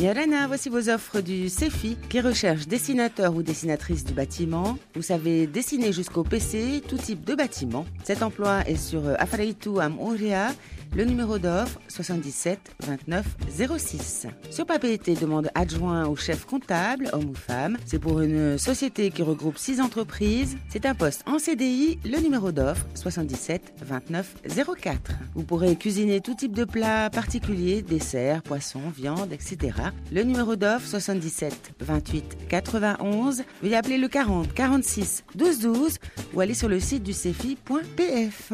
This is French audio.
Yarana, voici vos offres du CEFI qui recherche dessinateur ou dessinatrice du bâtiment. Vous savez dessiner jusqu'au PC, tout type de bâtiment. Cet emploi est sur Afaritu Amouria le numéro d'offre 77 29 06. Sur Papeete demande adjoint au chef comptable, homme ou femme. C'est pour une société qui regroupe six entreprises. C'est un poste en CDI. Le numéro d'offre 77 29 04. Vous pourrez cuisiner tout type de plats particuliers, desserts, poissons, viande, etc. Le numéro d'offre 77 28 91. Veuillez appeler le 40 46 12 12 ou aller sur le site du cefi.pf.